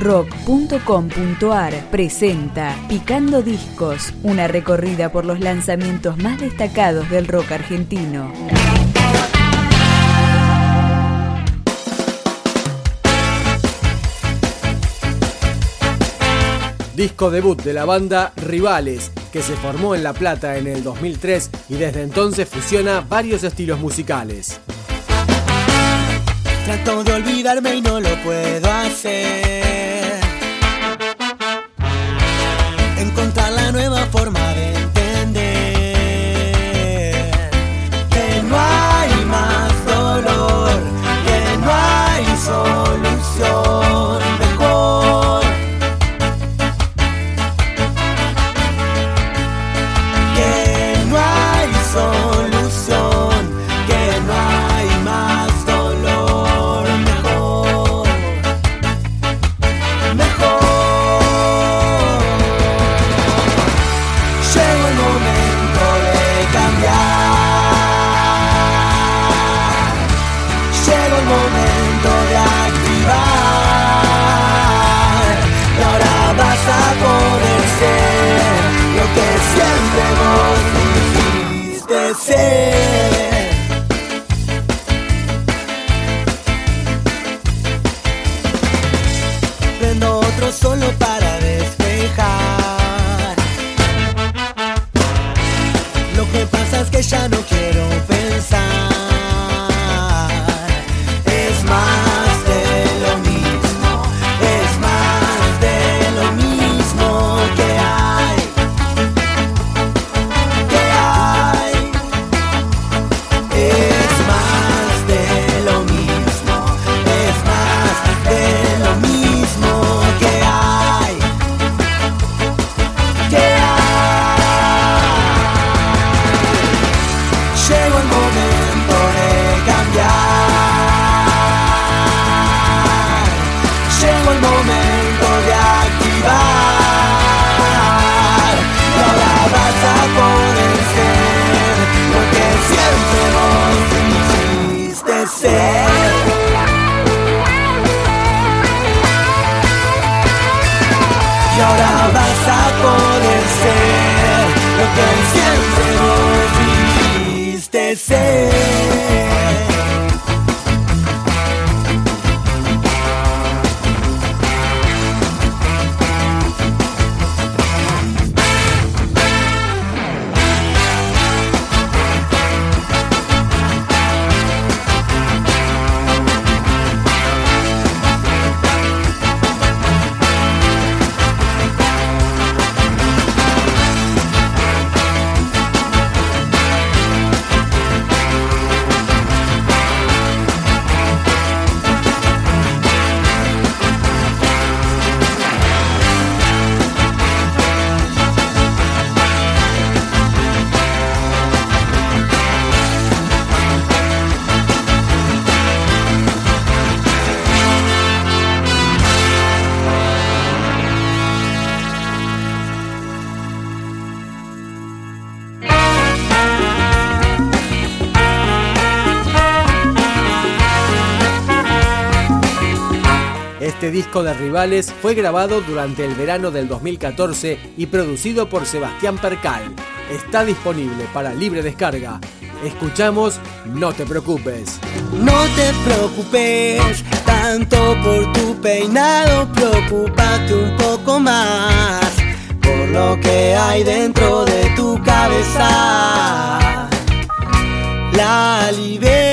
rock.com.ar presenta Picando Discos, una recorrida por los lanzamientos más destacados del rock argentino. Disco debut de la banda Rivales, que se formó en La Plata en el 2003 y desde entonces fusiona varios estilos musicales. Trato de olvidarme y no lo puedo hacer. Encontrar la nueva forma de entender você. Disco de Rivales fue grabado durante el verano del 2014 y producido por Sebastián Percal. Está disponible para libre descarga. Escuchamos No te preocupes. No te preocupes tanto por tu peinado, preocúpate un poco más por lo que hay dentro de tu cabeza. La libertad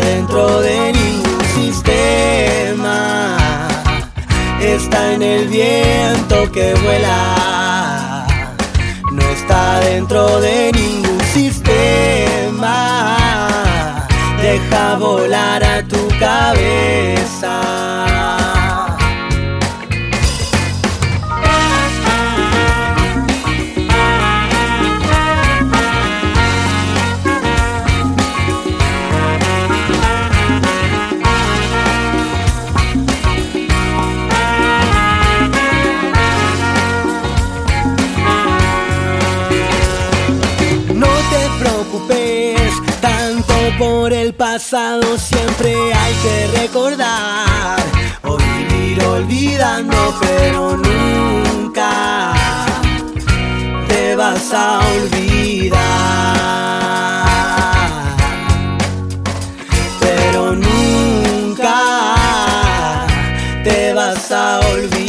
dentro de ningún sistema, está en el viento que vuela no está dentro de ningún sistema. Deja volar a tu cabeza. Por el pasado siempre hay que recordar o vivir olvidando, pero nunca te vas a olvidar. Pero nunca te vas a olvidar.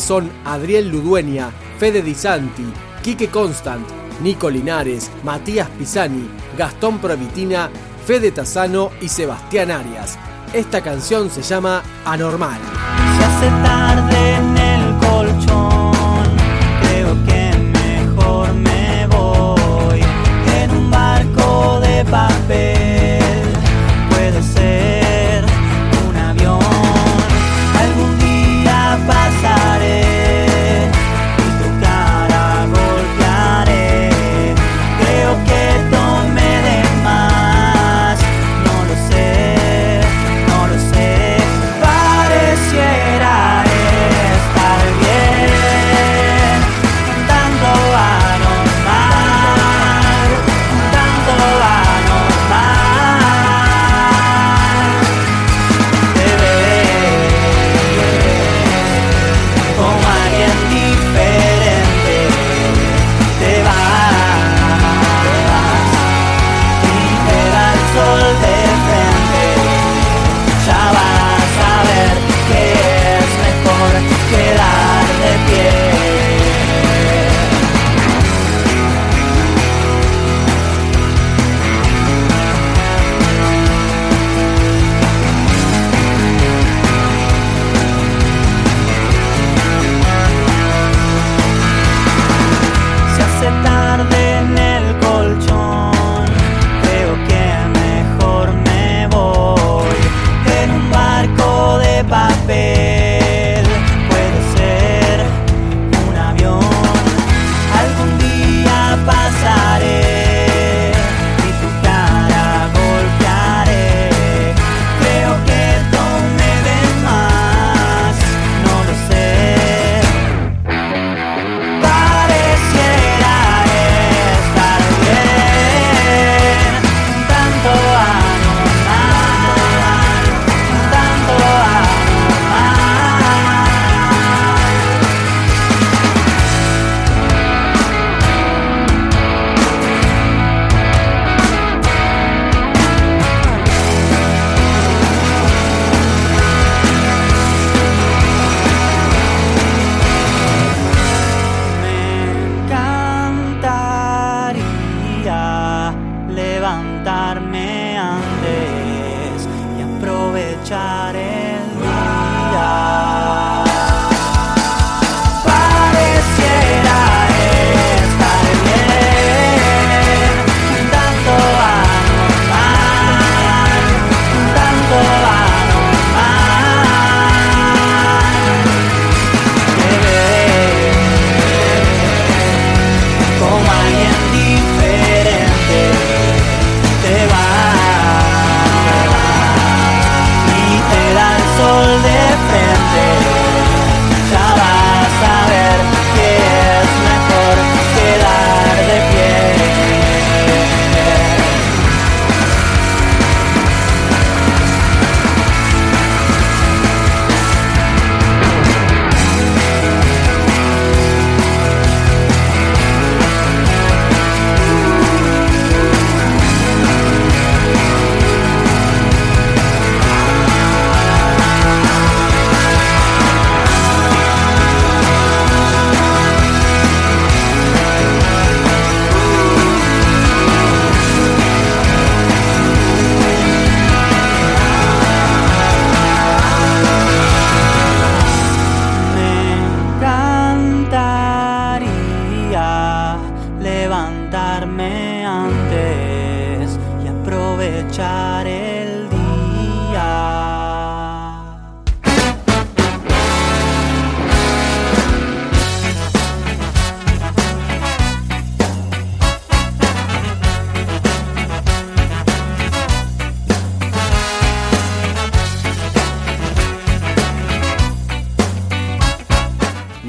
Son Adriel Ludueña, Fede Di Santi, Quique Constant, Nico Linares, Matías Pisani, Gastón Provitina, Fede Tazano y Sebastián Arias. Esta canción se llama Anormal.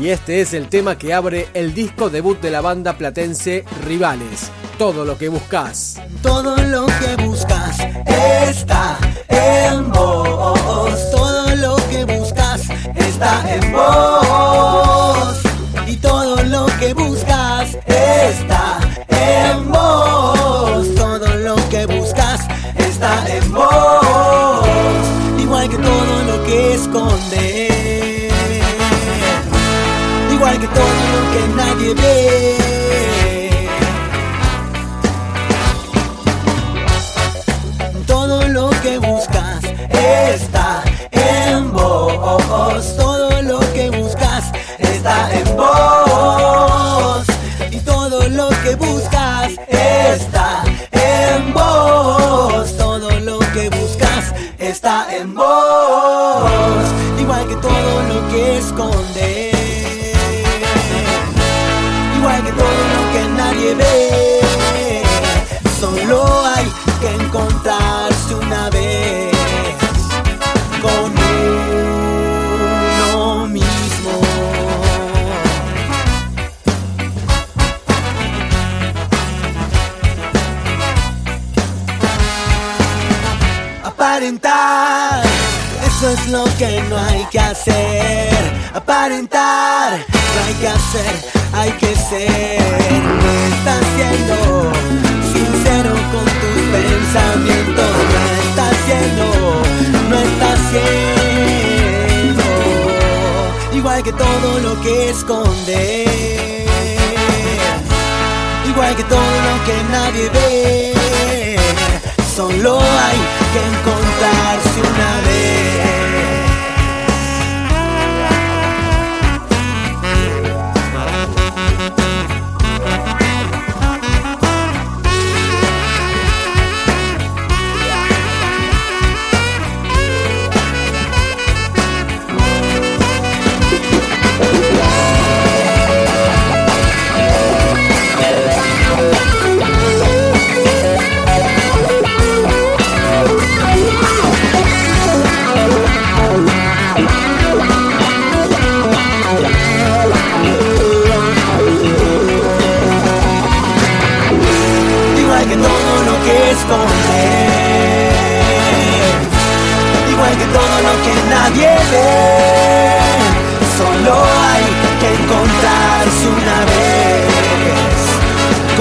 Y este es el tema que abre el disco debut de la banda platense Rivales. Todo lo que buscas. Todo lo que buscas está en vos. Todo lo que buscas está en vos. Todo lo que buscas está en vos. Todo lo que buscas está en vos. Y todo lo que buscas está en vos. Todo lo que buscas está en vos. Aparentar, eso es lo que no hay que hacer. Aparentar, no hay que hacer, hay que ser. No estás siendo sincero con tus pensamientos. No estás siendo, no estás siendo. Igual que todo lo que escondes. Igual que todo lo que nadie ve. Solo hay que encontrarse